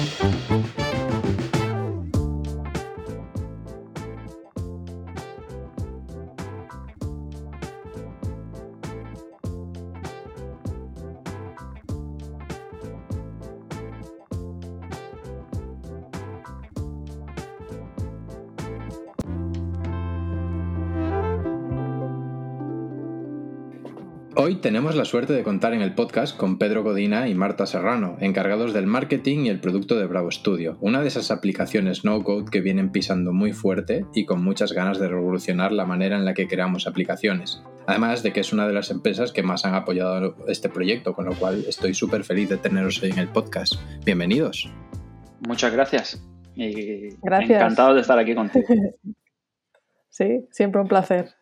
Música Hoy tenemos la suerte de contar en el podcast con Pedro Godina y Marta Serrano, encargados del marketing y el producto de Bravo Studio, una de esas aplicaciones no-code que vienen pisando muy fuerte y con muchas ganas de revolucionar la manera en la que creamos aplicaciones. Además de que es una de las empresas que más han apoyado este proyecto, con lo cual estoy súper feliz de teneros hoy en el podcast. Bienvenidos. Muchas gracias. Y gracias. Encantado de estar aquí contigo. sí, siempre un placer.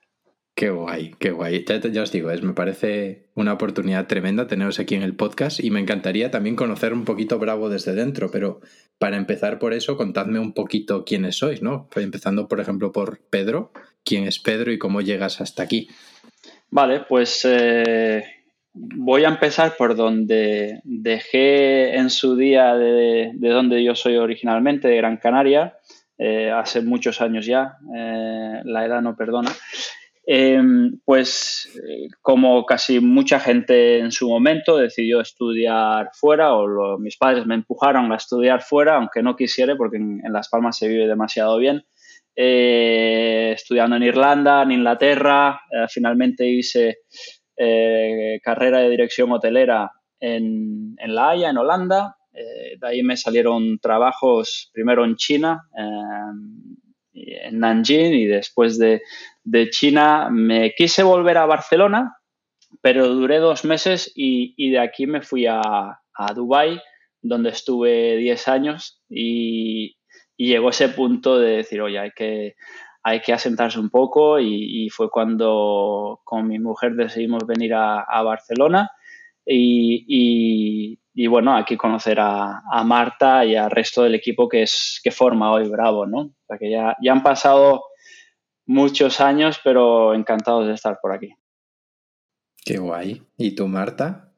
Qué guay, qué guay. Ya, os digo, es, me parece una oportunidad tremenda teneros aquí en el podcast y me encantaría también conocer un poquito Bravo desde dentro, pero para empezar por eso, contadme un poquito quiénes sois, ¿no? Pues empezando, por ejemplo, por Pedro. ¿Quién es Pedro y cómo llegas hasta aquí? Vale, pues eh, voy a empezar por donde dejé en su día de, donde yo soy originalmente, de Gran Canaria, eh, hace muchos años ya, eh, la edad no perdona. Em, pues eh, como casi mucha gente en su momento decidió estudiar fuera o mis padres me empujaron a estudiar fuera, aunque no quisiera porque en, Las Palmas se vive demasiado bien. Eh, estudiando en Irlanda, en Inglaterra, eh, finalmente hice carrera de dirección hotelera en, en La Haya, en Holanda. de ahí me salieron trabajos primero en China, en Nanjing y después de, de China me quise volver a Barcelona, pero duré dos meses y, de aquí me fui a, a Dubái, donde estuve 10 años y, llegó ese punto de decir, oye, hay que, hay que asentarse un poco y, fue cuando con mi mujer decidimos venir a, Barcelona y, bueno, aquí conocer a, Marta y al resto del equipo que, es, que forma hoy Bravo, ¿no? O sea que ya, ya han pasado muchos años, pero encantados de estar por aquí. Qué guay. ¿Y tú, Marta?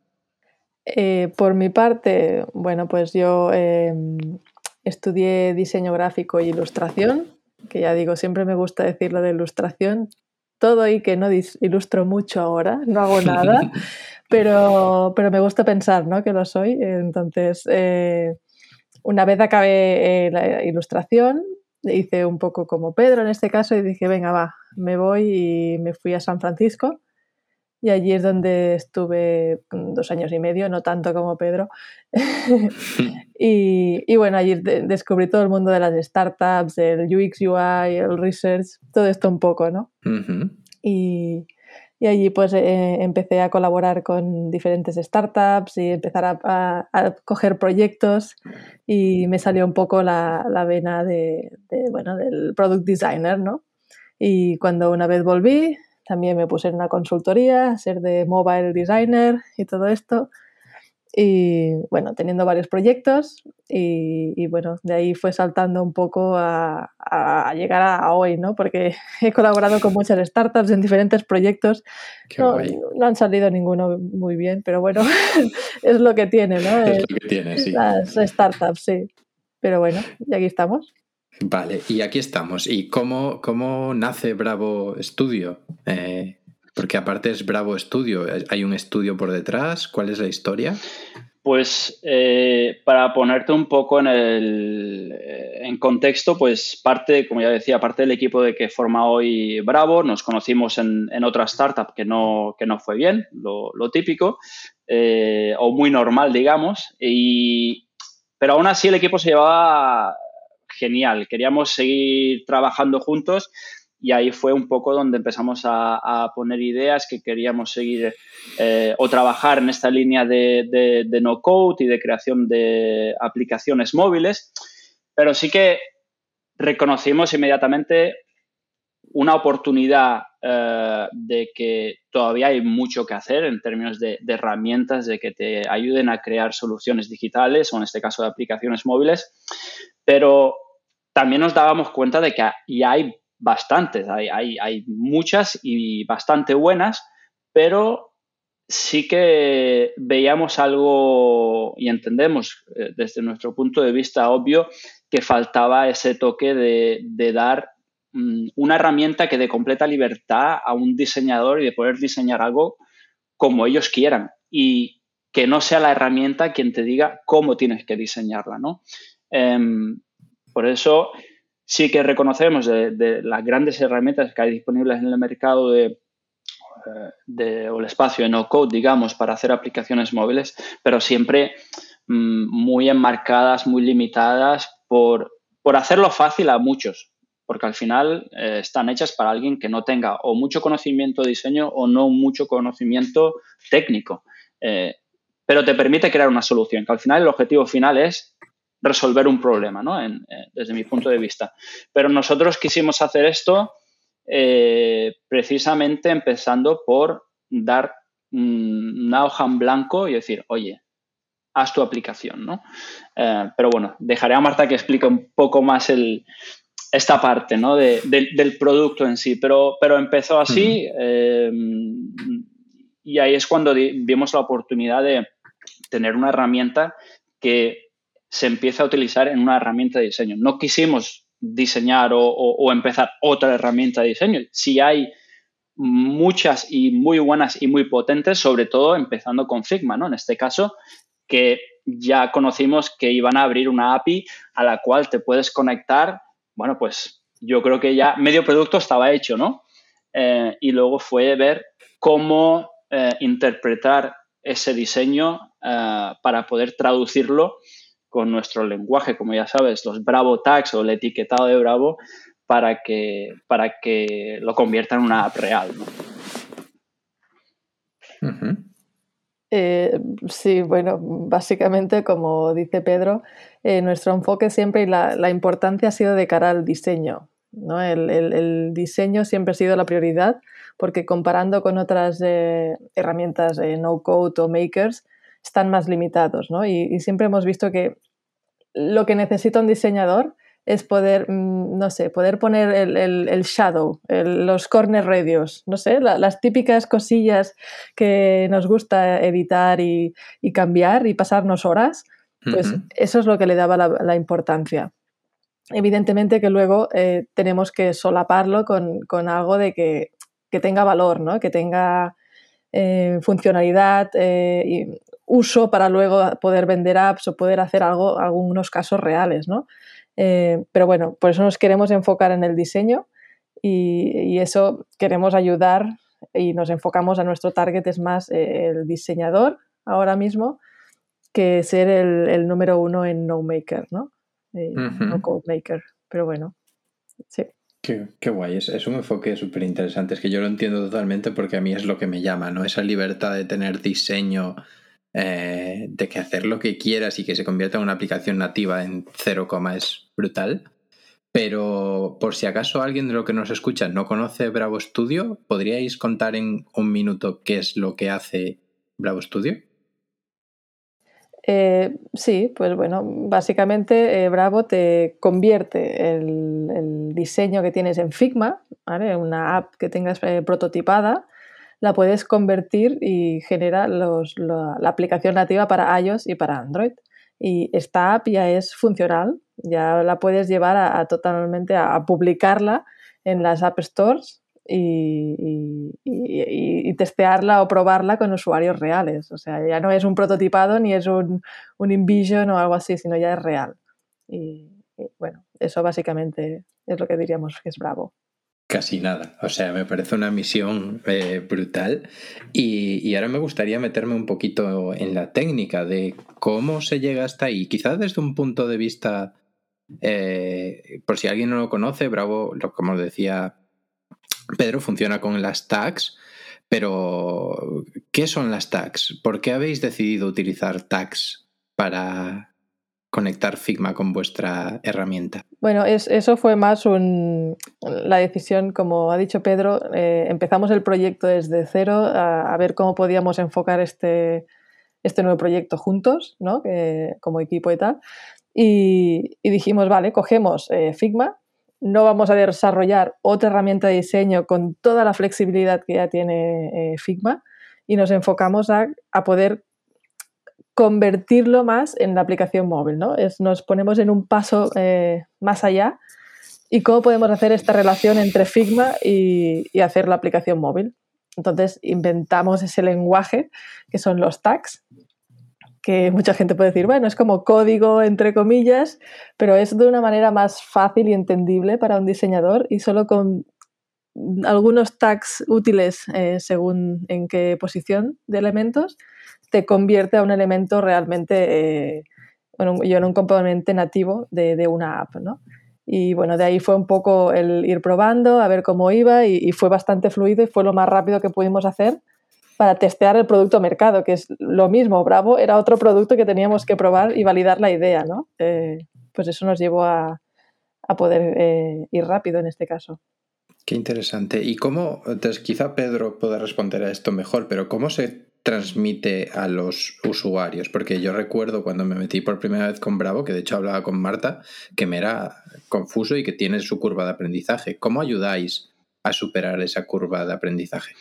Eh, por mi parte, bueno, pues yo em, estudié diseño gráfico e ilustración, que ya digo, siempre me gusta decir lo de ilustración. Todo y que no ilustro mucho ahora, no hago nada, pero, pero me gusta pensar ¿no? que lo soy. Entonces, eh, una vez acabé eh, la ilustración, hice un poco como Pedro en este caso y dije, venga, va, me voy y me fui a San Francisco. Y allí es donde estuve dos años y medio, no tanto como Pedro. y, bueno, allí descubrí todo el mundo de las startups, el UX, UI, el research, todo esto un poco, ¿no? y, y allí pues eh, empecé a colaborar con diferentes startups y empezar a, a, coger proyectos y me salió un poco la, la vena de, bueno, del product designer, ¿no? Y cuando una vez volví, también me puse en una consultoría, a ser de mobile designer y todo esto y bueno, teniendo varios proyectos y, bueno, de ahí fue saltando un poco a, llegar a, hoy, ¿no? Porque he colaborado con muchas startups en diferentes proyectos. No, no, han salido ninguno muy bien, pero bueno, es lo que tiene, ¿no? Es lo que tiene, sí. Las startups, sí. Pero bueno, y aquí estamos. Vale, y aquí estamos. ¿Y cómo, cómo nace Bravo Studio? Eh, porque aparte es Bravo Studio, ¿hay un estudio por detrás? ¿Cuál es la historia? Pues eh, para ponerte un poco en, el, eh, en contexto, pues parte, como ya decía, parte del equipo de que forma hoy Bravo, nos conocimos en, otra startup que no, que no fue bien, lo, típico, eh, o muy normal, digamos, y, pero aún así el equipo se llevaba genial, queríamos seguir trabajando juntos y ahí fue un poco donde empezamos a, poner ideas que queríamos seguir eh, o trabajar en esta línea de, no code y de creación de aplicaciones móviles, pero sí que reconocimos inmediatamente una oportunidad eh, de que todavía hay mucho que hacer en términos de, herramientas de que te ayuden a crear soluciones digitales o en este caso de aplicaciones móviles, pero también nos dábamos cuenta de que ya hay bastantes, hay, hay, muchas y bastante buenas, pero sí que veíamos algo y entendemos eh, desde nuestro punto de vista obvio que faltaba ese toque de, dar mm, una herramienta que dé completa libertad a un diseñador y de poder diseñar algo como ellos quieran y que no sea la herramienta quien te diga cómo tienes que diseñarla, ¿no? Em, por eso sí que reconocemos de, las grandes herramientas que hay disponibles en el mercado de, eh, o el espacio de no code, digamos, para hacer aplicaciones móviles, pero siempre mm, muy enmarcadas, muy limitadas por, hacerlo fácil a muchos, porque al final eh, están hechas para alguien que no tenga o mucho conocimiento de diseño o no mucho conocimiento técnico. Eh, pero te permite crear una solución, que al final el objetivo final es resolver un problema, ¿no? desde mi punto de vista. Pero nosotros quisimos hacer esto eh, precisamente empezando por dar una hoja en blanco y decir, oye, haz tu aplicación, ¿no? Eh, pero bueno, dejaré a Marta que explique un poco más el, esta parte, ¿no? del producto en sí, pero, pero empezó así eh, y ahí es cuando vimos la oportunidad de tener una herramienta que se empieza a utilizar en una herramienta de diseño. No quisimos diseñar o, empezar otra herramienta de diseño. Si hay muchas y muy buenas y muy potentes, sobre todo empezando con Figma, ¿no? En este caso, que ya conocimos que iban a abrir una API a la cual te puedes conectar. Bueno, pues yo creo que ya medio producto estaba hecho, ¿no? Eh, y luego fue ver cómo eh, interpretar ese diseño eh, para poder traducirlo con nuestro lenguaje, como ya sabes, los Bravo Tags o el etiquetado de Bravo, para que, para que lo convierta en una app real. Eh, sí, bueno, básicamente, como dice Pedro, eh, nuestro enfoque siempre y la, importancia ha sido de cara al diseño. ¿no? El, diseño siempre ha sido la prioridad porque comparando con otras eh, herramientas no code o makers, están más limitados, ¿no? Y, siempre hemos visto que lo que necesita un diseñador es poder, mm, no sé, poder poner el, shadow, los corner radios, no sé, las típicas cosillas que nos gusta editar y, cambiar y pasarnos horas, pues eso es lo que le daba la, importancia. Evidentemente que luego eh, tenemos que solaparlo con, algo de que, tenga valor, ¿no? que tenga eh, funcionalidad eh, y uso para luego poder vender apps o poder hacer algo, algunos casos reales, ¿no? Eh, pero bueno, por eso nos queremos enfocar en el diseño y, eso queremos ayudar y nos enfocamos a nuestro target es más eh, el diseñador ahora mismo que ser el, número uno en no maker, ¿no? Eh, no code maker, pero bueno, sí. Qué, qué, guay, es, es un enfoque súper interesante, es que yo lo entiendo totalmente porque a mí es lo que me llama, ¿no? Esa libertad de tener diseño eh, de que hacer lo que quieras y que se convierta en una aplicación nativa en 0, es brutal. Pero por si acaso alguien de lo que nos escucha no conoce Bravo Studio, ¿podríais contar en un minuto qué es lo que hace Bravo Studio? Eh, sí, pues bueno, básicamente eh, Bravo te convierte el, diseño que tienes en Figma, una app que tengas prototipada, la puedes convertir y genera la, aplicación nativa para iOS y para Android. Y esta app ya es funcional, ya la puedes llevar a, totalmente a, publicarla en las App Stores y, testearla o probarla con usuarios reales. O sea, ya no es un prototipado ni es un, un InVision o algo así, sino ya es real. y bueno, eso básicamente es lo que diríamos que es Bravo. Casi nada. O sea, me parece una misión eh, brutal. Y, ahora me gustaría meterme un poquito en la técnica de cómo se llega hasta ahí. Quizás desde un punto de vista, eh, por si alguien no lo conoce, Bravo, como decía Pedro, funciona con las tags. Pero, ¿qué son las tags? ¿Por qué habéis decidido utilizar tags para, conectar Figma con vuestra herramienta? Bueno, eso fue más la decisión, como ha dicho Pedro, eh, empezamos el proyecto desde cero a, ver cómo podíamos enfocar este, este nuevo proyecto juntos, ¿no? como equipo y tal. Y, dijimos, vale, cogemos eh, Figma, no vamos a desarrollar otra herramienta de diseño con toda la flexibilidad que ya tiene eh, Figma y nos enfocamos a, poder convertirlo más en la aplicación móvil, ¿no? Nos ponemos en un paso eh, más allá y cómo podemos hacer esta relación entre Figma y, y, hacer la aplicación móvil. Entonces inventamos ese lenguaje que son los tags, que mucha gente puede decir, bueno, es como código entre comillas, pero es de una manera más fácil y entendible para un diseñador y solo con algunos tags útiles eh, según en qué posición de elementos te convierte a un elemento realmente, eh, bueno, yo en un componente nativo de, una app, ¿no? Y bueno, de ahí fue un poco el ir probando, a ver cómo iba y, fue bastante fluido y fue lo más rápido que pudimos hacer para testear el producto mercado, que es lo mismo. Bravo era otro producto que teníamos que probar y validar la idea, ¿no? Eh, pues eso nos llevó a, poder ir rápido en este caso. Qué interesante. ¿Y cómo, entonces quizá Pedro pueda responder a esto mejor, pero cómo se transmite a los usuarios? Porque yo recuerdo cuando me metí por primera vez con Bravo, que de hecho hablaba con Marta, que me era confuso y que tiene su curva de aprendizaje. ¿Cómo ayudáis a superar esa curva de aprendizaje?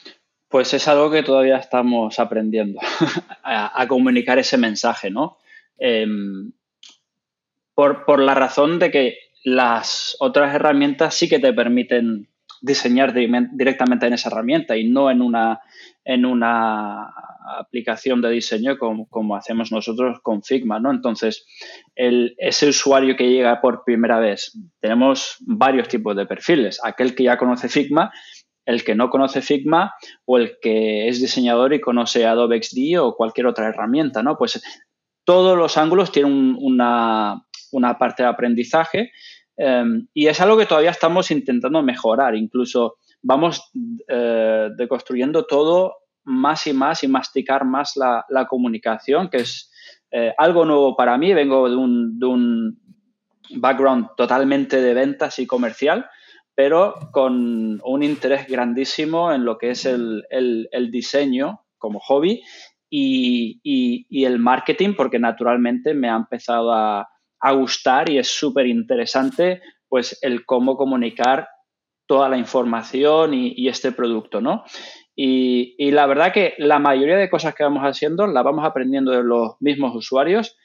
Pues es algo que todavía estamos aprendiendo, a, comunicar ese mensaje, ¿no? Em, por, por la razón de que las otras herramientas sí que te permiten diseñar directamente en esa herramienta y no en una, en una aplicación de diseño como, hacemos nosotros con Figma, ¿no? Entonces, el, ese usuario que llega por primera vez, tenemos varios tipos de perfiles. Aquel que ya conoce Figma, el que no conoce Figma o el que es diseñador y conoce Adobe XD o cualquier otra herramienta, ¿no? Pues todos los ángulos tienen una, una parte de aprendizaje Em, y es algo que todavía estamos intentando mejorar. Incluso vamos eh, deconstruyendo todo más y más y masticar más la, comunicación, que es eh, algo nuevo para mí. Vengo de un, background totalmente de ventas y comercial, pero con un interés grandísimo en lo que es el, diseño como hobby y, el marketing, porque naturalmente me ha empezado a, a gustar y es súper interesante pues el cómo comunicar toda la información y, este producto, ¿no? Y, la verdad que la mayoría de cosas que vamos haciendo las vamos aprendiendo de los mismos usuarios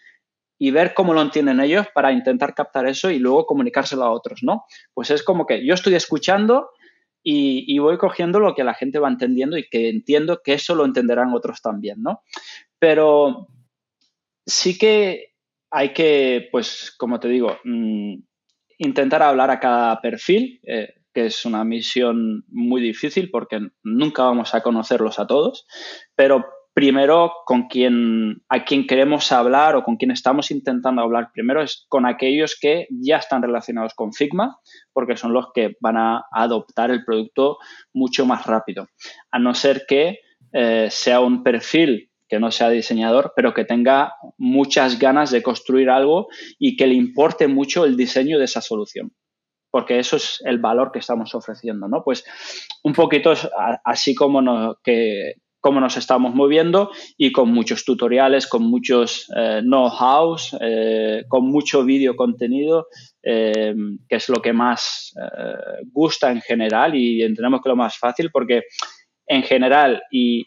y ver cómo lo entienden ellos para intentar captar eso y luego comunicárselo a otros, ¿no? Pues es como que yo estoy escuchando y, y, voy cogiendo lo que la gente va entendiendo y que entiendo que eso lo entenderán otros también, ¿no? Pero sí que hay que, pues, como te digo, mm, intentar hablar a cada perfil, eh, que es una misión muy difícil porque nunca vamos a conocerlos a todos, pero primero con quien a quien queremos hablar o con quien estamos intentando hablar primero es con aquellos que ya están relacionados con Figma, porque son los que van a adoptar el producto mucho más rápido. A no ser que eh, sea un perfil que no sea diseñador, pero que tenga muchas ganas de construir algo y que le importe mucho el diseño de esa solución. Porque eso es el valor que estamos ofreciendo, ¿no? Pues un poquito así como nos, que, nos estamos moviendo y con muchos tutoriales, con muchos eh, know-hows, eh, con mucho vídeo contenido, eh, que es lo que más gusta en general y entendemos que lo más fácil porque en general, y,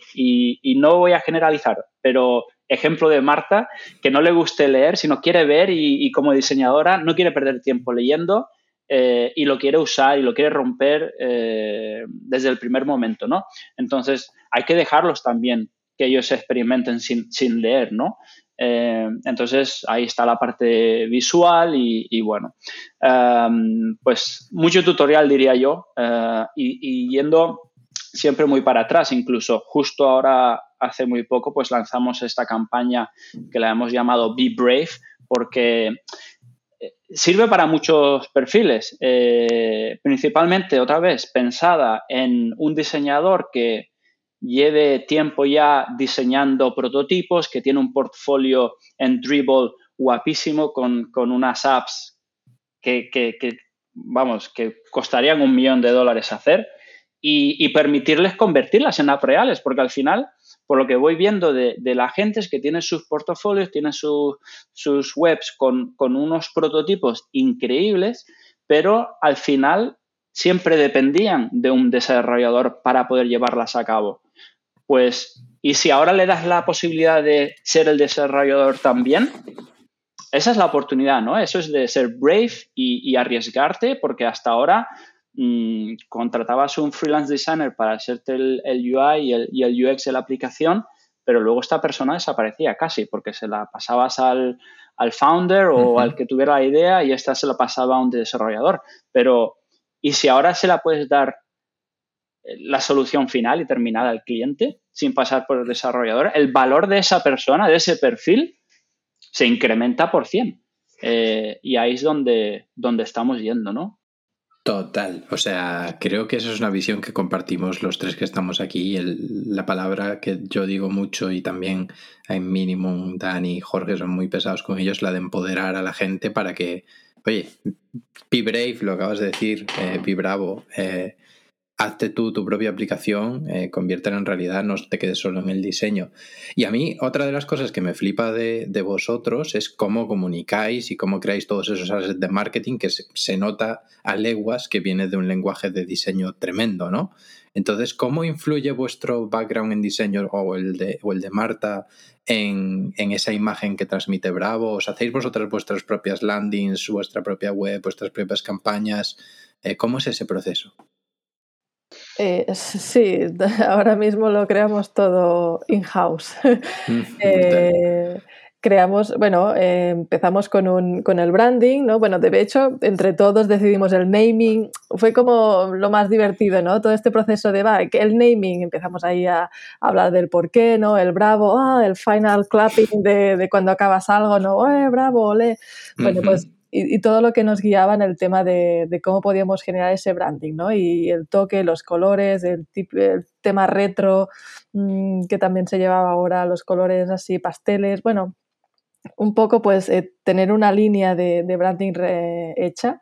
no voy a generalizar, pero ejemplo de Marta, que no le guste leer, sino quiere ver y, como diseñadora no quiere perder tiempo leyendo eh, y lo quiere usar y lo quiere romper eh, desde el primer momento, ¿no? Entonces, hay que dejarlos también que ellos experimenten sin, leer, ¿no? Eh, entonces, ahí está la parte visual y, bueno, pues mucho tutorial diría yo y yendo siempre muy para atrás. Incluso justo ahora, hace muy poco, pues lanzamos esta campaña que la hemos llamado Be Brave, porque eh, sirve para muchos perfiles, eh, principalmente otra vez pensada en un diseñador que lleve tiempo ya diseñando prototipos, que tiene un portfolio en Dribble guapísimo con, unas apps que, vamos, que costarían un millón de dólares hacer y, permitirles convertirlas en apps reales, porque al final, por lo que voy viendo de, la gente es que tiene sus portafolios, tiene sus webs con, unos prototipos increíbles, pero al final siempre dependían de un desarrollador para poder llevarlas a cabo. Pues Y si ahora le das la posibilidad de ser el desarrollador también, esa es la oportunidad, ¿no? Eso es de ser brave y, arriesgarte, porque hasta ahora mmm, contratabas un freelance designer para hacerte el, UI y el, UX de la aplicación, pero luego esta persona desaparecía casi, porque se la pasabas al, founder o al que tuviera la idea y esta se la pasaba a un desarrollador. Pero, ¿y si ahora se la puedes dar eh, la solución final y terminada al cliente sin pasar por el desarrollador? El valor de esa persona, de ese perfil, se incrementa por 100. Eh, y ahí es donde, donde estamos yendo, ¿no? Total, o sea, creo que esa es una visión que compartimos los tres que estamos aquí. la palabra que yo digo mucho y también en mínimo Dani y Jorge son muy pesados con ellos, la de empoderar a la gente para que, oye, be brave, lo acabas de decir, eh, be bravo, eh, hazte tú tu propia aplicación, eh, conviértela en realidad, no te quedes solo en el diseño. Y a mí, otra de las cosas que me flipa de, vosotros es cómo comunicáis y cómo creáis todos esos assets de marketing que se, nota a leguas que viene de un lenguaje de diseño tremendo, ¿no? Entonces, ¿cómo influye vuestro background en diseño o el de, o el de Marta en, en, esa imagen que transmite Bravo? ¿Os hacéis vosotras vuestras propias landings, vuestra propia web, vuestras propias campañas? Eh, ¿Cómo es ese proceso? Eh, sí, ahora mismo lo creamos todo in-house. Mm, eh, creamos, bueno, eh, empezamos con, un, con el branding, ¿no? Bueno, de hecho, entre todos decidimos el naming, fue como lo más divertido, ¿no? Todo este proceso de, va, el naming, empezamos ahí a, hablar del por qué, ¿no? El bravo, ah, el final clapping de, de cuando acabas algo, ¿no? ¡Eh, bravo, ole! Bueno, pues y, todo lo que nos guiaba en el tema de, cómo podíamos generar ese branding, ¿no? Y el toque, los colores, el, tema retro, mm, que también se llevaba ahora, los colores así, pasteles, bueno, un poco pues eh, tener una línea de, branding hecha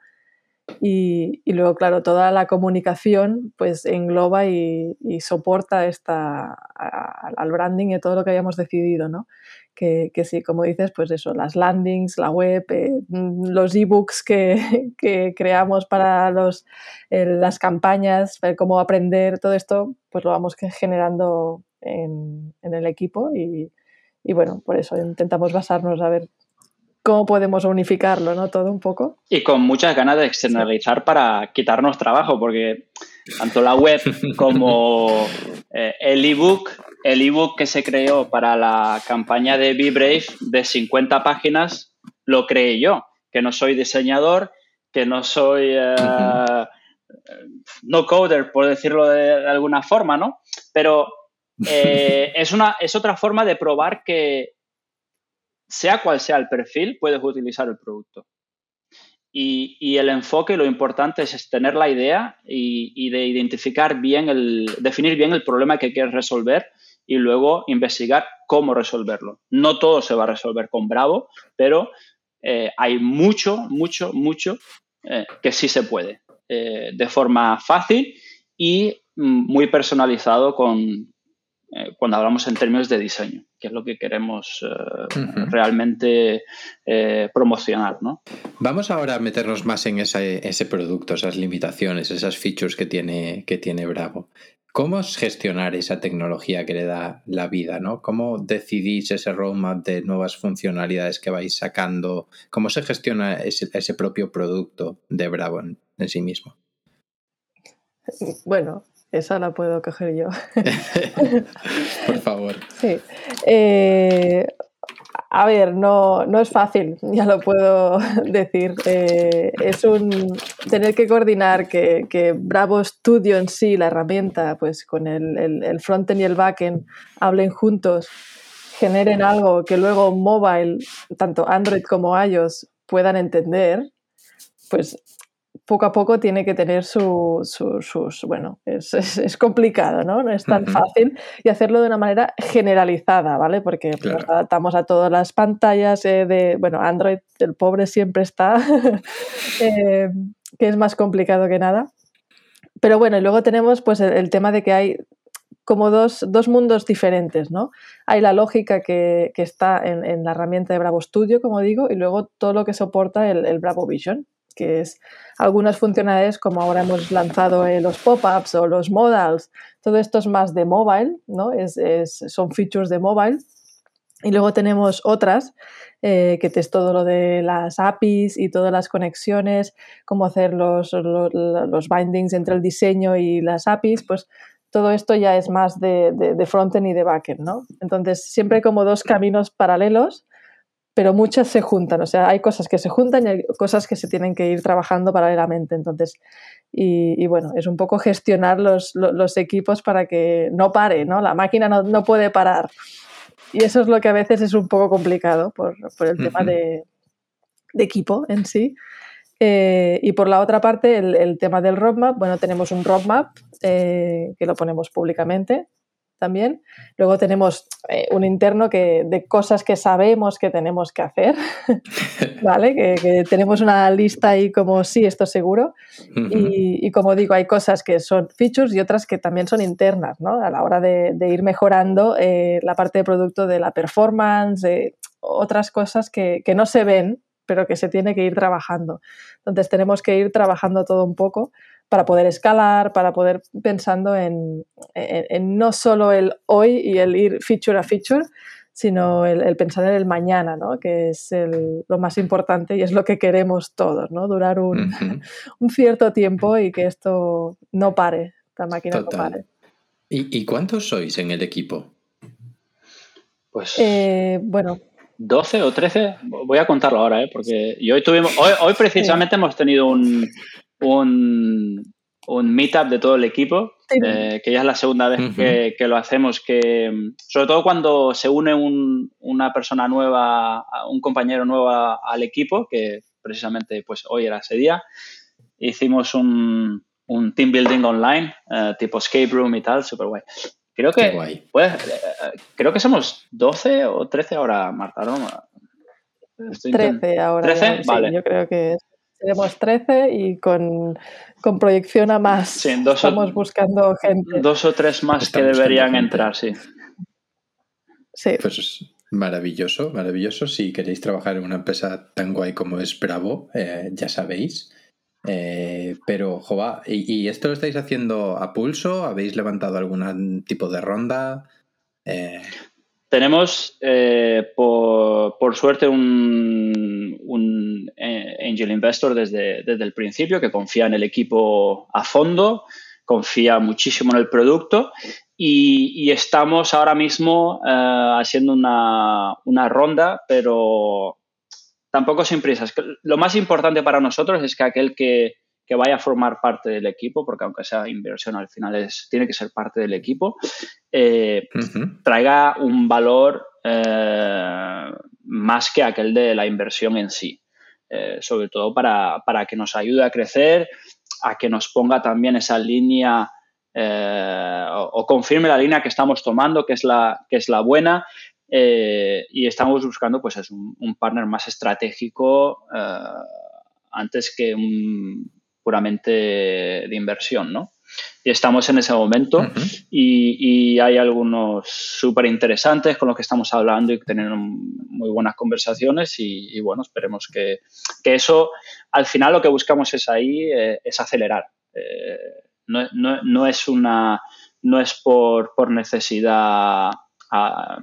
y, luego, claro, toda la comunicación pues engloba y, soporta esta, al branding y todo lo que habíamos decidido, ¿no? Que, sí, como dices, pues eso, las landings, la web, eh, mm, los ebooks que, que creamos para los, las campañas, cómo aprender, todo esto, pues lo vamos generando en, en el equipo y, y, bueno, por eso intentamos basarnos a ver cómo podemos unificarlo, ¿no? Todo un poco. Y con muchas ganas de externalizar para quitarnos trabajo, porque tanto la web como eh, el ebook el ebook que se creó para la campaña de Be Brave de 50 páginas lo creé yo, que no soy diseñador, que no soy eh, no coder, por decirlo de, alguna forma, ¿no? Pero eh, es, una, es otra forma de probar que sea cual sea el perfil, puedes utilizar el producto. Y, el enfoque, lo importante es tener la idea y, y, de identificar bien, el, definir bien el problema que quieres resolver y luego investigar cómo resolverlo. No todo se va a resolver con Bravo, pero eh, hay mucho, mucho, mucho eh, que sí se puede eh, de forma fácil y mm, muy personalizado con, cuando hablamos en términos de diseño, que es lo que queremos realmente promocionar. ¿no? Vamos ahora a meternos más en ese, ese, producto, esas limitaciones, esas features que tiene, que tiene Bravo. ¿Cómo es gestionar esa tecnología que le da la vida? ¿no? ¿Cómo decidís ese roadmap de nuevas funcionalidades que vais sacando? ¿Cómo se gestiona ese, propio producto de Bravo en, sí mismo? Bueno, esa la puedo coger yo. Por favor. Sí. Eh, a ver, no, no es fácil, ya lo puedo decir. Eh, es un tener que coordinar que, que, Bravo Studio en sí, la herramienta, pues con el, el, el frontend y el backend hablen juntos, generen algo que luego mobile, tanto Android como iOS, puedan entender, pues poco a poco tiene que tener su, sus, bueno, es, es, complicado, ¿no? No es tan fácil y hacerlo de una manera generalizada, ¿vale? Porque nos adaptamos a todas las pantallas eh, de, bueno, Android, el pobre siempre está, eh, que es más complicado que nada. Pero bueno, y luego tenemos pues el, tema de que hay como dos, dos, mundos diferentes, ¿no? Hay la lógica que, que está en, en, la herramienta de Bravo Studio, como digo, y luego todo lo que soporta el, el Bravo Vision que es algunas funcionalidades como ahora hemos lanzado eh, los pop-ups o los modals, todo esto es más de mobile, ¿no? Es, son features de mobile. Y luego tenemos otras, eh, que es todo lo de las APIs y todas las conexiones, cómo hacer los, los, los, bindings entre el diseño y las APIs, pues todo esto ya es más de, de, de frontend y de backend, ¿no? Entonces, siempre como dos caminos paralelos pero muchas se juntan, o sea, hay cosas que se juntan y hay cosas que se tienen que ir trabajando paralelamente. Entonces, y, bueno, es un poco gestionar los, equipos para que no pare, ¿no? La máquina no, puede parar. Y eso es lo que a veces es un poco complicado por, el tema de, equipo en sí. Eh, y por la otra parte, el, tema del roadmap, bueno, tenemos un roadmap eh, que lo ponemos públicamente, también. Luego tenemos eh, un interno que, de cosas que sabemos que tenemos que hacer, ¿vale? Que, tenemos una lista ahí como sí, esto seguro. y, como digo, hay cosas que son features y otras que también son internas, ¿no? A la hora de, ir mejorando eh, la parte de producto de la performance, otras cosas que, que no se ven, pero que se tiene que ir trabajando. Entonces tenemos que ir trabajando todo un poco para poder escalar, para poder pensando en, no solo el hoy y el ir feature a feature, sino el, pensar en el mañana, ¿no? que es lo más importante y es lo que queremos todos, ¿no? durar un, cierto tiempo y que esto no pare, esta máquina no pare. ¿Y, cuántos sois en el equipo? Pues eh, bueno. 12 o 13, voy a contarlo ahora, ¿eh? porque hoy tuvimos, hoy, hoy precisamente hemos tenido un, un, un meetup de todo el equipo, eh, que ya es la segunda vez que, lo hacemos, que sobre todo cuando se une una persona nueva, un compañero nuevo al equipo, que precisamente pues hoy era ese día, hicimos un, team building online, eh, tipo escape room y tal, super guay. Creo que, Pues, creo que somos 12 o 13 ahora, Marta, ¿no? 13 ahora. ¿13? vale. yo creo que es. Tenemos 13 y con, proyección a más. Estamos buscando gente. Dos o tres más que deberían entrar, sí. Sí. Pues maravilloso, maravilloso. Si queréis trabajar en una empresa tan guay como es Bravo, eh, ya sabéis. Eh, pero, Jova, ¿y, esto lo estáis haciendo a pulso? ¿Habéis levantado algún tipo de ronda? Eh, tenemos, eh, por, suerte, un, eh, angel investor desde, desde, el principio que confía en el equipo a fondo, confía muchísimo en el producto y, estamos ahora mismo eh, haciendo una, una, ronda, pero tampoco sin prisas. Lo más importante para nosotros es que aquel que, que vaya a formar parte del equipo, porque aunque sea inversión, al final es, tiene que ser parte del equipo, eh, traiga un valor eh, más que aquel de la inversión en sí. Eh, sobre todo para, que nos ayude a crecer, a que nos ponga también esa línea o, confirme la línea que estamos tomando, que es la, que es la buena. y estamos buscando pues es un, un partner más estratégico antes que un, puramente de inversión, ¿no? Y estamos en ese momento y, hay algunos súper interesantes con los que estamos hablando y teniendo muy buenas conversaciones y, bueno, esperemos que, eso, al final lo que buscamos es ahí, eh, es acelerar. Eh, no, es una, no es por, necesidad ah,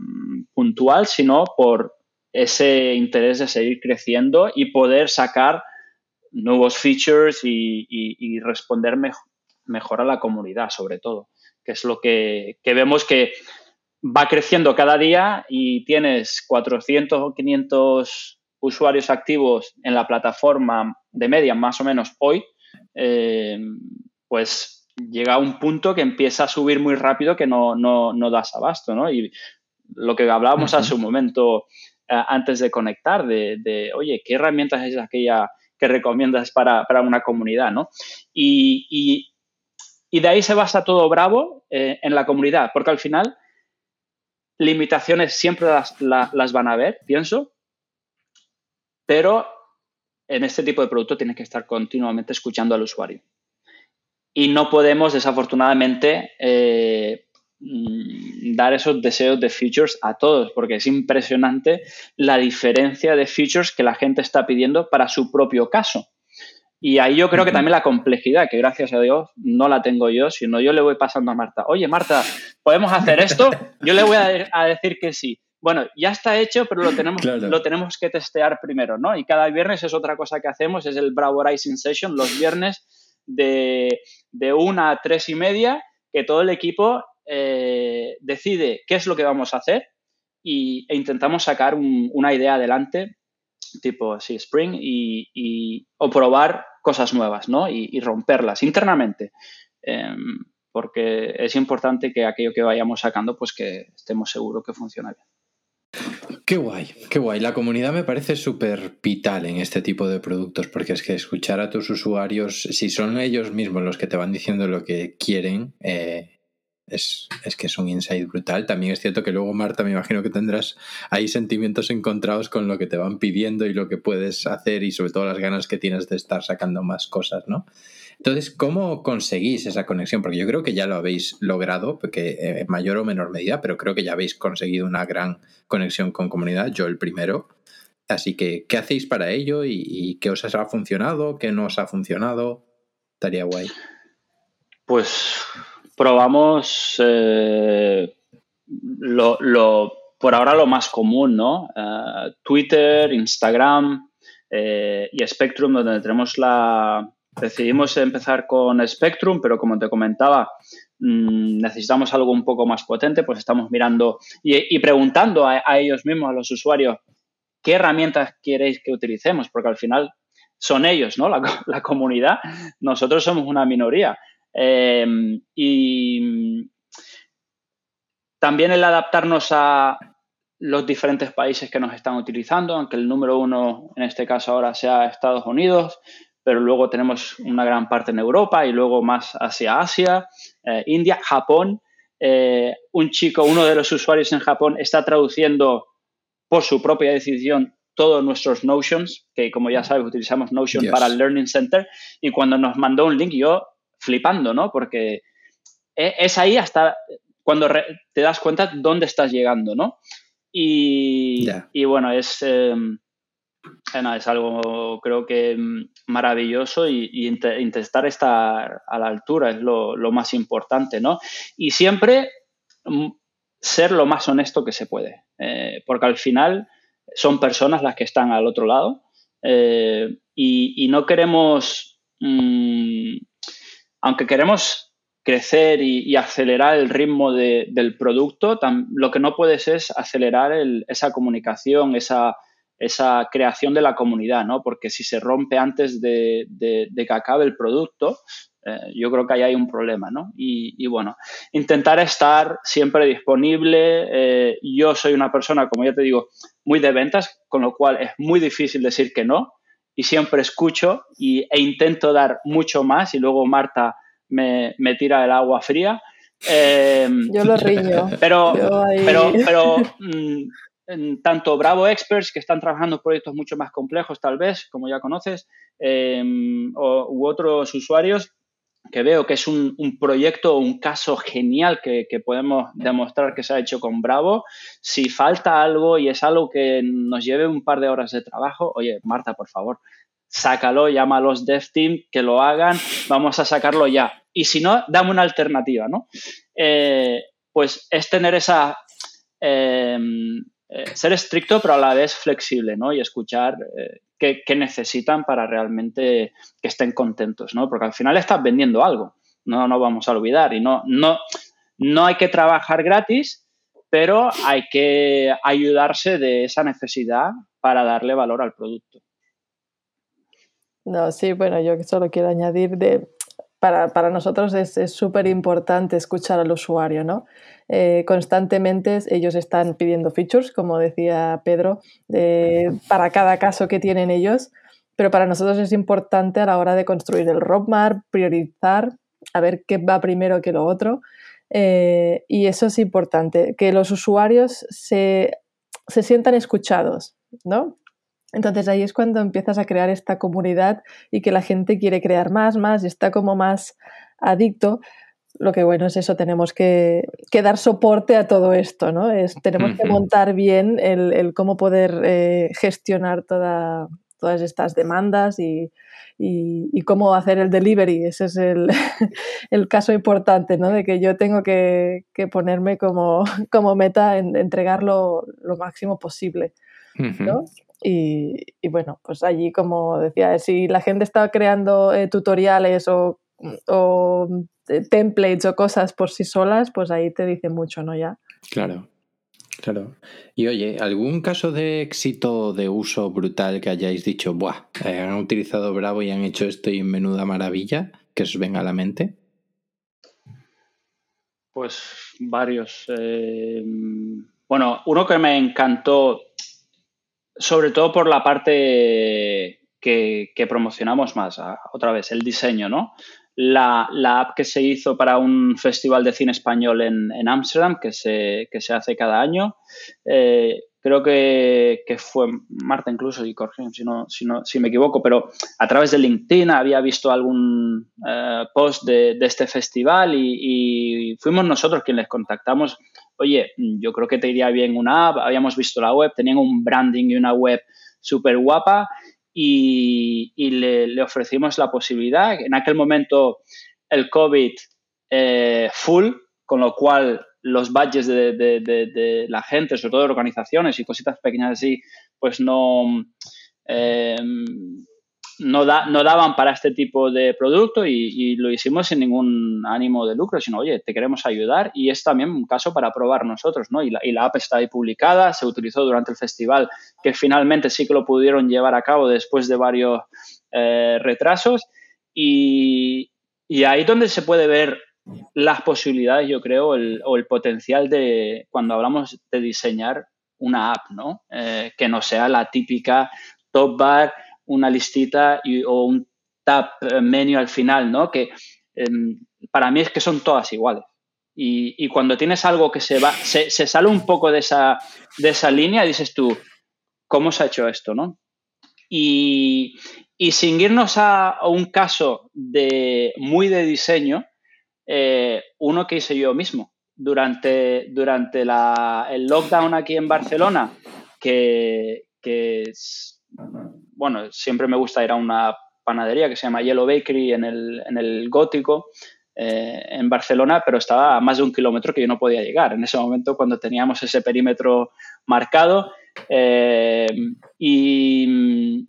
puntual, sino por ese interés de seguir creciendo y poder sacar nuevos features y, responder mejor a la comunidad, sobre todo, que es lo que, vemos que va creciendo cada día y tienes 400 o 500 usuarios activos en la plataforma de media, más o menos hoy, eh, pues llega a un punto que empieza a subir muy rápido que no, no, das abasto, ¿no? Y lo que hablábamos hace un momento eh, antes de conectar, de, de, oye, ¿qué herramientas es aquella que recomiendas para, una comunidad, ¿no? Y, de ahí se basa todo Bravo eh, en la comunidad, porque al final limitaciones siempre las, las, van a haber, pienso, pero en este tipo de producto tienes que estar continuamente escuchando al usuario. Y no podemos, desafortunadamente, eh, dar esos deseos de features a todos, porque es impresionante la diferencia de features que la gente está pidiendo para su propio caso. Y ahí yo creo que también la complejidad, que gracias a Dios no la tengo yo, sino yo le voy pasando a Marta, oye Marta, ¿podemos hacer esto? Yo le voy a, decir que sí. Bueno, ya está hecho, pero lo tenemos, lo tenemos que testear primero, ¿no? Y cada viernes es otra cosa que hacemos, es el Bravo Rising Session, los viernes de, de una a tres y media, que todo el equipo eh, decide qué es lo que vamos a hacer y, e intentamos sacar una idea adelante, tipo, sí, Spring, y, o probar cosas nuevas, ¿no? Y, romperlas internamente. Em, porque es importante que aquello que vayamos sacando, pues que estemos seguros que funciona bien. Qué guay, qué guay. La comunidad me parece súper vital en este tipo de productos, porque es que escuchar a tus usuarios, si son ellos mismos los que te van diciendo lo que quieren, eh, es, que es un insight brutal. También es cierto que luego, Marta, me imagino que tendrás ahí sentimientos encontrados con lo que te van pidiendo y lo que puedes hacer y sobre todo las ganas que tienes de estar sacando más cosas, ¿no? Entonces, ¿cómo conseguís esa conexión? Porque yo creo que ya lo habéis logrado, porque en mayor o menor medida, pero creo que ya habéis conseguido una gran conexión con comunidad, yo el primero. Así que, ¿qué hacéis para ello y, y qué os ha funcionado, qué no os ha funcionado? Estaría guay. Pues probamos eh, lo, por ahora lo más común, ¿no? Eh, Twitter, Instagram eh, y Spectrum, donde tenemos la... Decidimos empezar con Spectrum, pero como te comentaba, mm, necesitamos algo un poco más potente, pues estamos mirando y, preguntando a, ellos mismos, a los usuarios, qué herramientas queréis que utilicemos, porque al final son ellos, ¿no? la comunidad. Nosotros somos una minoría. Em, y también el adaptarnos a los diferentes países que nos están utilizando, aunque el número uno en este caso ahora sea Estados Unidos, pero luego tenemos una gran parte en Europa y luego más hacia Asia, eh, India, Japón. Eh, un chico, uno de los usuarios en Japón, está traduciendo por su propia decisión todos nuestros Notions, que como ya sabes utilizamos Notion para el Learning Center, y cuando nos mandó un link yo flipando, ¿no? Porque e, es ahí hasta cuando te das cuenta dónde estás llegando, ¿no? Y, bueno, es, em, es algo creo que maravilloso y, intentar estar a la altura es lo, más importante, ¿no? Y siempre ser lo más honesto que se puede, eh, porque al final son personas las que están al otro lado eh, y, no queremos mm, aunque queremos crecer y, acelerar el ritmo del producto, lo que no puedes es acelerar esa comunicación, esa, creación de la comunidad, ¿no? Porque si se rompe antes de, que acabe el producto, eh, yo creo que ahí hay un problema, ¿no? Y, bueno, intentar estar siempre disponible. Eh, yo soy una persona, como ya te digo, muy de ventas, con lo cual es muy difícil decir que no y siempre escucho y, e intento dar mucho más y luego Marta me, tira el agua fría. Em, yo lo riño. Pero, pero, pero mm, tanto Bravo Experts, que están trabajando en proyectos mucho más complejos, tal vez, como ya conoces, em, u otros usuarios, que veo que es un, proyecto, un caso genial que, podemos demostrar que se ha hecho con Bravo. Si falta algo y es algo que nos lleve un par de horas de trabajo, oye, Marta, por favor, sácalo, llama a los dev team que lo hagan, vamos a sacarlo ya. Y si no, dame una alternativa, ¿no? Eh, pues es tener esa... Em, eh, ser estricto, pero a la vez flexible, ¿no? Y escuchar eh, qué, necesitan para realmente que estén contentos, ¿no? Porque al final estás vendiendo algo, no nos vamos a olvidar. Y no, no, no hay que trabajar gratis, pero hay que ayudarse de esa necesidad para darle valor al producto. No, sí, bueno, yo solo quiero añadir de, para, nosotros es súper importante escuchar al usuario, ¿no? Eh, constantemente ellos están pidiendo features, como decía Pedro, para cada caso que tienen ellos, pero para nosotros es importante a la hora de construir el roadmap, priorizar, a ver qué va primero que lo otro. Eh, y eso es importante, que los usuarios se, se sientan escuchados, ¿no? Entonces ahí es cuando empiezas a crear esta comunidad y que la gente quiere crear más, más y está como más adicto. Lo que bueno es eso, tenemos que, dar soporte a todo esto, ¿no? Es, tenemos que montar bien el, cómo poder eh, gestionar toda, todas estas demandas y, cómo hacer el delivery. Ese es el, caso importante, ¿no? De que yo tengo que, ponerme como, como meta en entregarlo lo máximo posible. Y, bueno, pues allí, como decía, si la gente está creando eh, tutoriales o, templates o cosas por sí solas, pues ahí te dice mucho, ¿no? Ya. Claro, claro. Y oye, ¿algún caso de éxito de uso brutal que hayáis dicho, buah, eh, han utilizado Bravo y han hecho esto y menuda maravilla que os venga a la mente? Pues varios. bueno, uno que me encantó sobre todo por la parte que, promocionamos más, otra vez, el diseño, ¿no? La, app que se hizo para un festival de cine español en Ámsterdam, que, se, que se hace cada año, eh, creo que, fue Marta incluso, y corrigen si, no, si, no, si me equivoco, pero a través de LinkedIn había visto algún eh, post de, este festival y, fuimos nosotros quienes les contactamos. Oye, yo creo que te iría bien una app, habíamos visto la web, tenían un branding y una web súper guapa y, le, ofrecimos la posibilidad. En aquel momento el COVID eh, full, con lo cual los badges de, la gente, sobre todo de organizaciones y cositas pequeñas así, pues no, eh, no, daban para este tipo de producto y, lo hicimos sin ningún ánimo de lucro, sino, oye, te queremos ayudar y es también un caso para probar nosotros, ¿no? Y la, app está ahí publicada, se utilizó durante el festival, que finalmente sí que lo pudieron llevar a cabo después de varios eh, retrasos y, y ahí donde se puede ver las posibilidades, yo creo, o el potencial de cuando hablamos de diseñar una app, ¿no? Eh, que no sea la típica top bar, una listita o un tab eh, menu al final, ¿no? Que em, para mí es que son todas iguales. Y, cuando tienes algo que se va, se, sale un poco de esa, de esa línea, dices tú, ¿cómo se ha hecho esto, no? Y, y sin irnos a, un caso muy de diseño, eh, uno que hice yo mismo durante, durante el lockdown aquí en Barcelona, que, bueno, siempre me gusta ir a una panadería que se llama Yellow Bakery en el, Gótico, eh, en Barcelona, pero estaba a más de un kilómetro que yo no podía llegar en ese momento cuando teníamos ese perímetro marcado. Eh, y,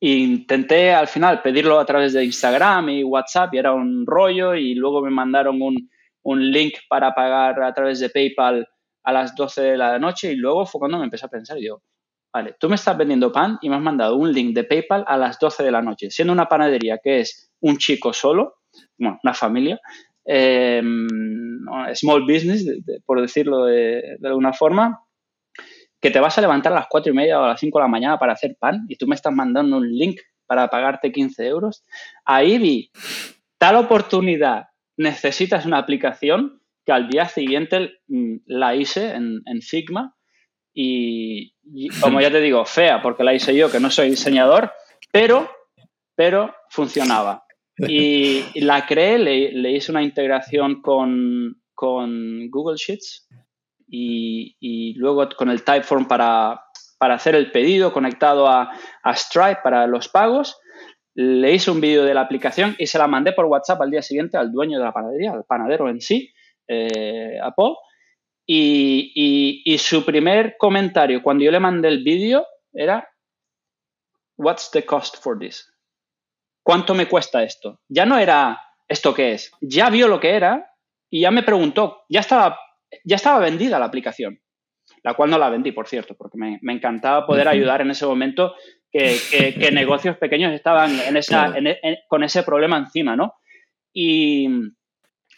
intenté al final pedirlo a través de Instagram y WhatsApp y era un rollo y luego me mandaron un, link para pagar a través de PayPal a las 12 de la noche y luego fue cuando me empecé a pensar, yo, vale, tú me estás vendiendo pan y me has mandado un link de PayPal a las 12 de la noche, siendo una panadería que es un chico solo, bueno, una familia, em, small business, por decirlo de, alguna forma, que te vas a levantar a las cuatro y media o a las 5 de la mañana para hacer pan y tú me estás mandando un link para pagarte 15 euros. Ahí vi tal oportunidad, necesitas una aplicación que al día siguiente mm, la hice en, en Figma y, como ya te digo, fea porque la hice yo, que no soy diseñador, pero, pero funcionaba. Y, la creé, le, hice una integración con, con Google Sheets y, luego con el Typeform para, para hacer el pedido conectado a, Stripe para los pagos. Le hice un vídeo de la aplicación y se la mandé por WhatsApp al día siguiente al dueño de la panadería, al panadero en sí, eh, a Paul. Y, y, su primer comentario cuando yo le mandé el vídeo era, What's the cost for this? ¿Cuánto me cuesta esto? Ya no era esto qué es, ya vio lo que era y ya me preguntó, ya estaba ya estaba vendida la aplicación, la cual no la vendí, por cierto, porque me, encantaba poder ayudar en ese momento que, negocios pequeños estaban en esa, con ese problema encima, ¿no? Y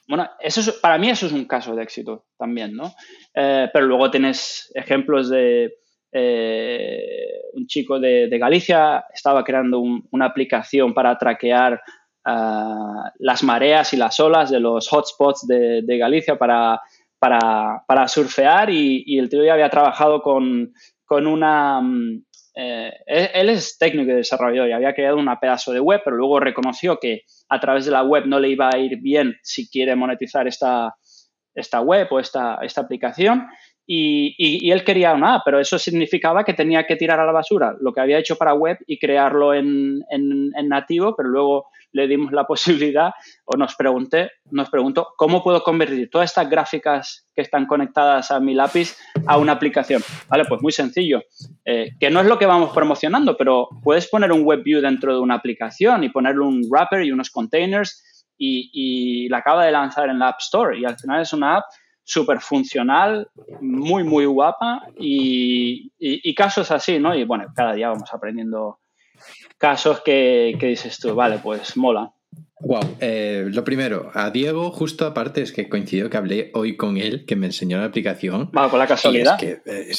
bueno, eso para mí eso es un caso de éxito también, ¿no? Eh, pero luego tienes ejemplos de eh, un chico de, Galicia estaba creando una aplicación para traquear ah, las mareas y las olas de los hotspots de Galicia para para, surfear y, el tío ya había trabajado con, una... Mm, eh, él, es técnico y desarrollador y había creado una pedazo de web, pero luego reconoció que a través de la web no le iba a ir bien si quiere monetizar esta, esta web o esta, esta aplicación y, él quería una app, pero eso significaba que tenía que tirar a la basura lo que había hecho para web y crearlo en, nativo, pero luego le dimos la posibilidad o nos pregunté, nos preguntó cómo puedo convertir todas estas gráficas que están conectadas a mi lápiz a una aplicación. Vale, pues muy sencillo, eh, que no es lo que vamos promocionando, pero puedes poner un web view dentro de una aplicación y ponerle un wrapper y unos containers y, y la acaba de lanzar en la App Store y al final es una app súper funcional, muy, muy guapa y, casos así, ¿no? Y bueno, cada día vamos aprendiendo casos que, dices tú, vale, pues mola. Wow, eh, lo primero, a Diego, justo aparte es que coincidió que hablé hoy con él, que me enseñó la aplicación. Va, con la casualidad. Es que eh,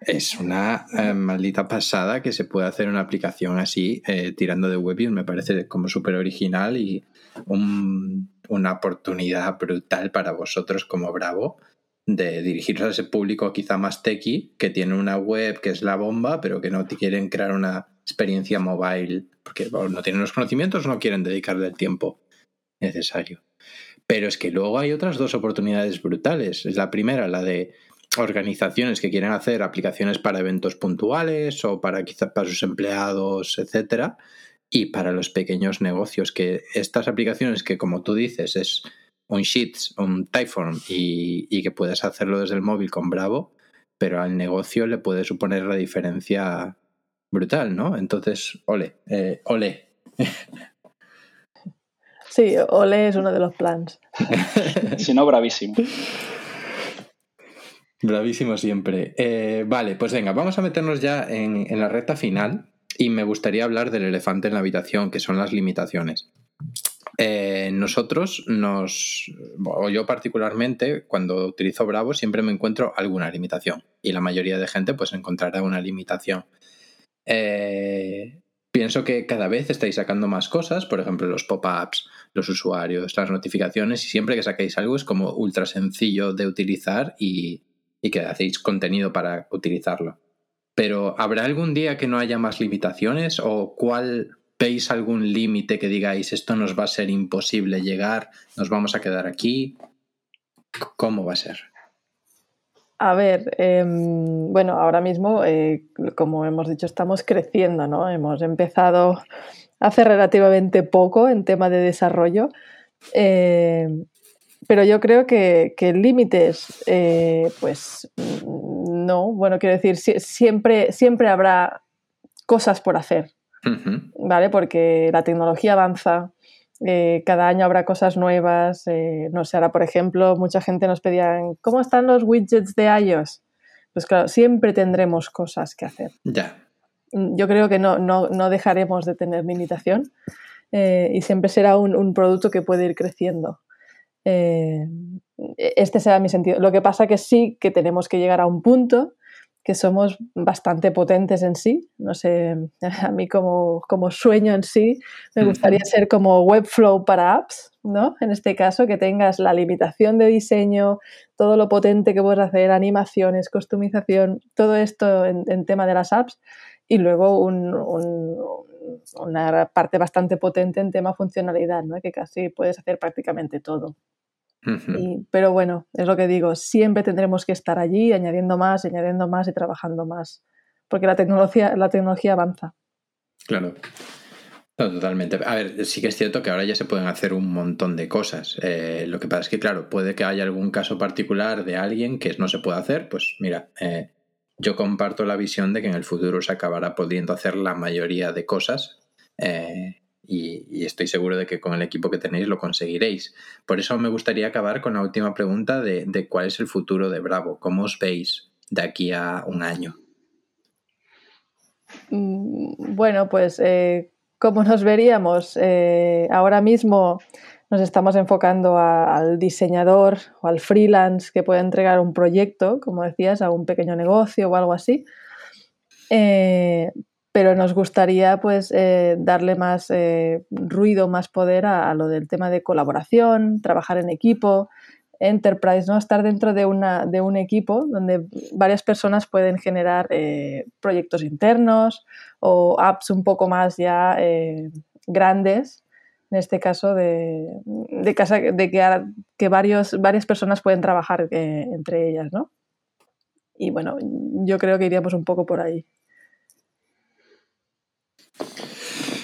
es, una eh, maldita pasada que se pueda hacer una aplicación así, tirando de web me parece como súper original y un una oportunidad brutal para vosotros como Bravo de dirigiros a ese público quizá más techy, que tiene una web que es la bomba, pero que no quieren crear una experiencia mobile, porque no tienen los conocimientos no quieren dedicarle el tiempo necesario. Pero es que luego hay otras dos oportunidades brutales. Es la primera, la de organizaciones que quieren hacer aplicaciones para eventos puntuales o para quizá para sus empleados, etcétera, y para los pequeños negocios, que estas aplicaciones que como tú dices es un Sheets, un Typeform y, que puedes hacerlo desde el móvil con Bravo, pero al negocio le puede suponer la diferencia brutal, ¿no? Entonces, ole, eh, ole. Sí, ole es uno de los plans. si no, bravísimo. Bravísimo siempre. Eh, vale, pues venga, vamos a meternos ya en, en la recta final y me gustaría hablar del elefante en la habitación, que son las limitaciones. Eh, nosotros nos, o yo particularmente, cuando utilizo Bravo, siempre me encuentro alguna limitación. Y la mayoría de gente, pues encontrará una limitación. Eh, pienso que cada vez estáis sacando más cosas, por ejemplo, los pop-ups, los usuarios, las notificaciones, y siempre que saquéis algo es como ultra sencillo de utilizar y, y que hacéis contenido para utilizarlo. Pero ¿habrá algún día que no haya más limitaciones o cuál veis algún límite que digáis esto nos va a ser imposible llegar, nos vamos a quedar aquí? ¿Cómo va a ser? A ver, em, bueno, ahora mismo, eh, como hemos dicho, estamos creciendo, ¿no? Hemos empezado hace relativamente poco en tema de desarrollo, em, pero yo creo que, que límites, eh, pues no, bueno, quiero decir, siempre, siempre habrá cosas por hacer, ¿vale? Porque la tecnología avanza, eh, cada año habrá cosas nuevas, eh, no sé, ahora por ejemplo, mucha gente nos pedía, ¿cómo están los widgets de iOS? Pues claro, siempre tendremos cosas que hacer. Ya. Yo creo que no, no, dejaremos de tener limitación eh, y siempre será un, un, producto que puede ir creciendo. E-, este será mi sentido. Lo que pasa que sí que tenemos que llegar a un punto que somos bastante potentes en sí. No sé, a mí como, como sueño en sí, me gustaría ser como Webflow para apps, ¿no? En este caso, que tengas la limitación de diseño, todo lo potente que puedes hacer, animaciones, customización, todo esto en, tema de las apps, y luego una parte bastante potente en tema funcionalidad, ¿no? Que casi puedes hacer prácticamente todo pero bueno, es lo que digo, siempre tendremos que estar allí añadiendo más, añadiendo más y trabajando más, porque la tecnología, la tecnología avanza. Claro. totalmente. A ver, sí que es cierto que ahora ya se pueden hacer un montón de cosas. Eh, lo que pasa es que, claro, puede que haya algún caso particular de alguien que no se pueda hacer. Pues mira, eh, yo comparto la visión de que en el futuro se acabará pudiendo hacer la mayoría de cosas. Eh, y, estoy seguro de que con el equipo que tenéis lo conseguiréis. Por eso me gustaría acabar con la última pregunta de, cuál es el futuro de Bravo. ¿Cómo os veis de aquí a un año? Mm, bueno, pues eh, ¿cómo nos veríamos? Eh, ahora mismo nos estamos enfocando al diseñador o al freelance que puede entregar un proyecto, como decías, a un pequeño negocio o algo así. Eh, pero nos gustaría pues eh, darle más eh, ruido, más poder a, lo del tema de colaboración, trabajar en equipo, enterprise, ¿no? Estar dentro de, una, de un equipo donde varias personas pueden generar proyectos internos o apps un poco más ya grandes en este caso de, de, casa, de que, que varios, varias personas pueden trabajar eh, entre ellas, ¿no? Y bueno, yo creo que iríamos un poco por ahí.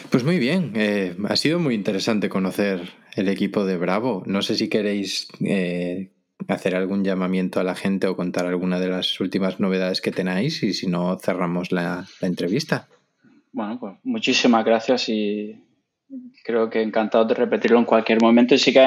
Pues muy bien, eh, ha sido muy interesante conocer el equipo de Bravo. No sé si queréis eh, hacer algún llamamiento a la gente o contar alguna de las últimas novedades que tenéis y si no, cerramos la, entrevista. Bueno, pues muchísimas gracias y creo que encantado de repetirlo en cualquier momento. Y sí que,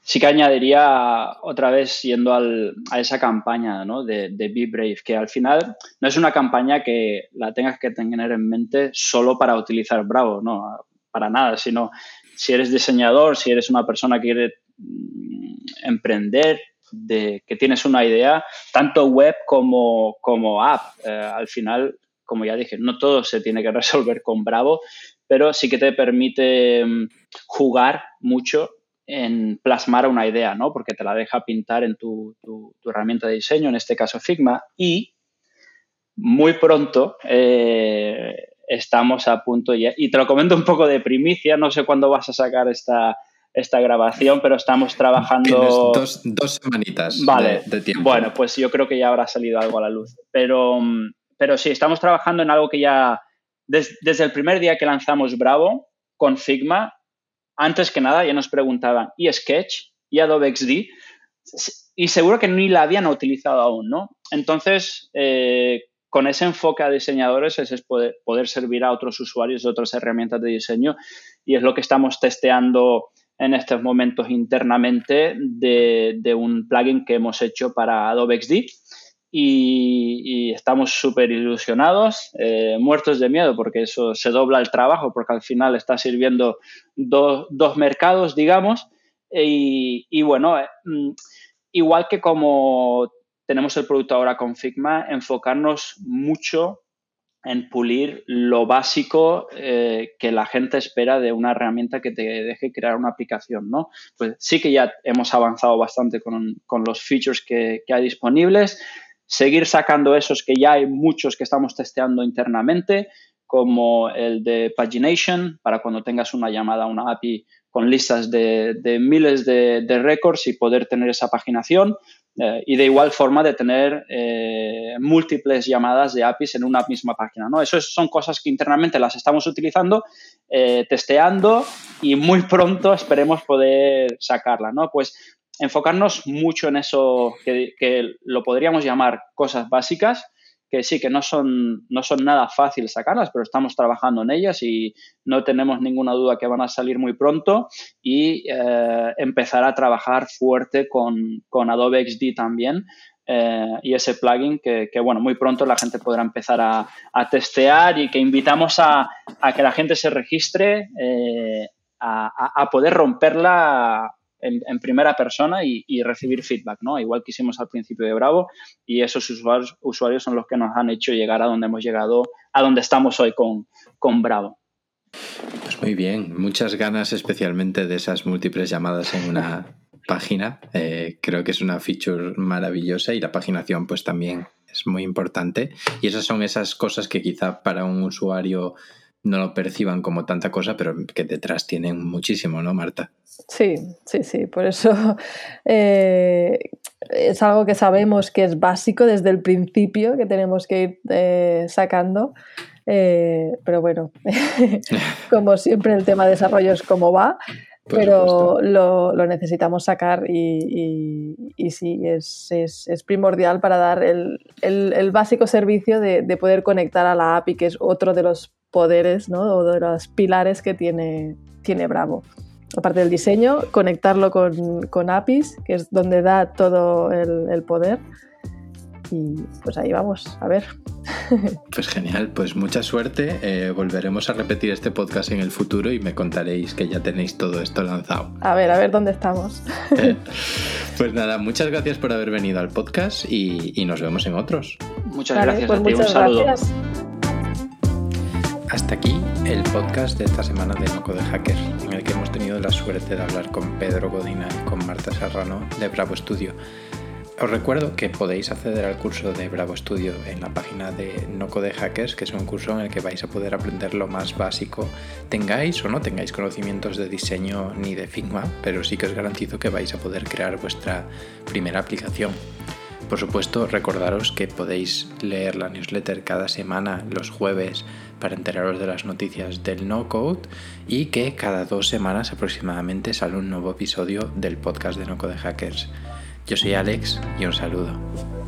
sí que añadiría otra vez yendo a esa campaña ¿no? de, de Be Brave, que al final no es una campaña que la tengas que tener en mente solo para utilizar Bravo, no, para nada, sino si eres diseñador, si eres una persona que quiere mm, emprender, de que tienes una idea, tanto web como, como app. Eh, al final, como ya dije, no todo se tiene que resolver con Bravo, pero sí que te permite mm, jugar mucho en plasmar una idea, ¿no? Porque te la deja pintar en tu, herramienta de diseño, en este caso Figma, y muy pronto eh, estamos a punto ya, y te lo comento un poco de primicia, no sé cuándo vas a sacar esta, esta grabación, pero estamos trabajando... Dos, dos semanitas de, tiempo. Bueno, pues yo creo que ya habrá salido algo a la luz. Pero, pero sí, estamos trabajando en algo que ya, desde el primer día que lanzamos Bravo con Figma, antes que nada ya nos preguntaban, ¿y Sketch? ¿Y Adobe XD? Y seguro que ni la habían utilizado aún, ¿no? Entonces, eh, con ese enfoque a diseñadores es poder, poder servir a otros usuarios de otras herramientas de diseño y es lo que estamos testeando en estos momentos internamente de, un plugin que hemos hecho para Adobe XD y, estamos súper ilusionados, eh, muertos de miedo porque eso se dobla el trabajo porque al final está sirviendo dos mercados, digamos, y, bueno, eh, mm, igual que como tenemos el producto ahora con Figma, enfocarnos mucho en pulir lo básico eh, que la gente espera de una herramienta que te deje crear una aplicación, ¿no? Pues sí que ya hemos avanzado bastante con, los features que, hay disponibles, seguir sacando esos que ya hay muchos que estamos testeando internamente, como el de Pagination, para cuando tengas una llamada a una API con listas de, miles de, de récords y poder tener esa paginación, eh, y de igual forma de tener eh, múltiples llamadas de APIs en una misma página. ¿no? Eso son cosas que internamente las estamos utilizando, eh, testeando y muy pronto esperemos poder sacarla. ¿no? Pues enfocarnos mucho en eso que, que lo podríamos llamar cosas básicas que sí, que no son, no son nada fácil sacarlas, pero estamos trabajando en ellas y no tenemos ninguna duda que van a salir muy pronto y eh, empezar a trabajar fuerte con, Adobe XD también. Eh, y ese plugin que, bueno, muy pronto la gente podrá empezar a, testear y que invitamos a, que la gente se registre eh, a, a, poder romperla en, primera persona y, recibir feedback, ¿no? Igual que hicimos al principio de Bravo y esos usuarios, son los que nos han hecho llegar a donde hemos llegado, a donde estamos hoy con, con Bravo. Pues muy bien, muchas ganas especialmente de esas múltiples llamadas en una página. Eh, creo que es una feature maravillosa y la paginación pues también es muy importante. Y esas son esas cosas que quizá para un usuario no lo perciban como tanta cosa, pero que detrás tienen muchísimo, ¿no, Marta? Sí, sí, sí. Por eso eh, es algo que sabemos que es básico desde el principio, que tenemos que ir eh, sacando. Eh, pero bueno, como siempre el tema de desarrollo es como va, pero lo, necesitamos sacar y, y, sí, es, es, primordial para dar el, el, básico servicio de, de, poder conectar a la API, que es otro de los poderes ¿no? o de los pilares que tiene, tiene Bravo. Aparte del diseño, conectarlo con, con APIs, que es donde da todo el, el poder. Y pues ahí vamos, a ver. Pues genial, pues mucha suerte. Eh, volveremos a repetir este podcast en el futuro y me contaréis que ya tenéis todo esto lanzado. A ver, a ver dónde estamos. Eh, pues nada, muchas gracias por haber venido al podcast y, nos vemos en otros. Muchas gracias pues Un saludo. Gracias. Hasta aquí el podcast de esta semana de Noco de Hacker, en el que hemos tenido la suerte de hablar con Pedro Godina y con Marta Serrano de Bravo Studio. Os recuerdo que podéis acceder al curso de Bravo Studio en la página de No Code Hackers, que es un curso en el que vais a poder aprender lo más básico, tengáis o no tengáis conocimientos de diseño ni de Figma, pero sí que os garantizo que vais a poder crear vuestra primera aplicación. Por supuesto, recordaros que podéis leer la newsletter cada semana los jueves para enteraros de las noticias del no code y que cada dos semanas aproximadamente sale un nuevo episodio del podcast de no code hackers. Yo soy Alex y un saludo.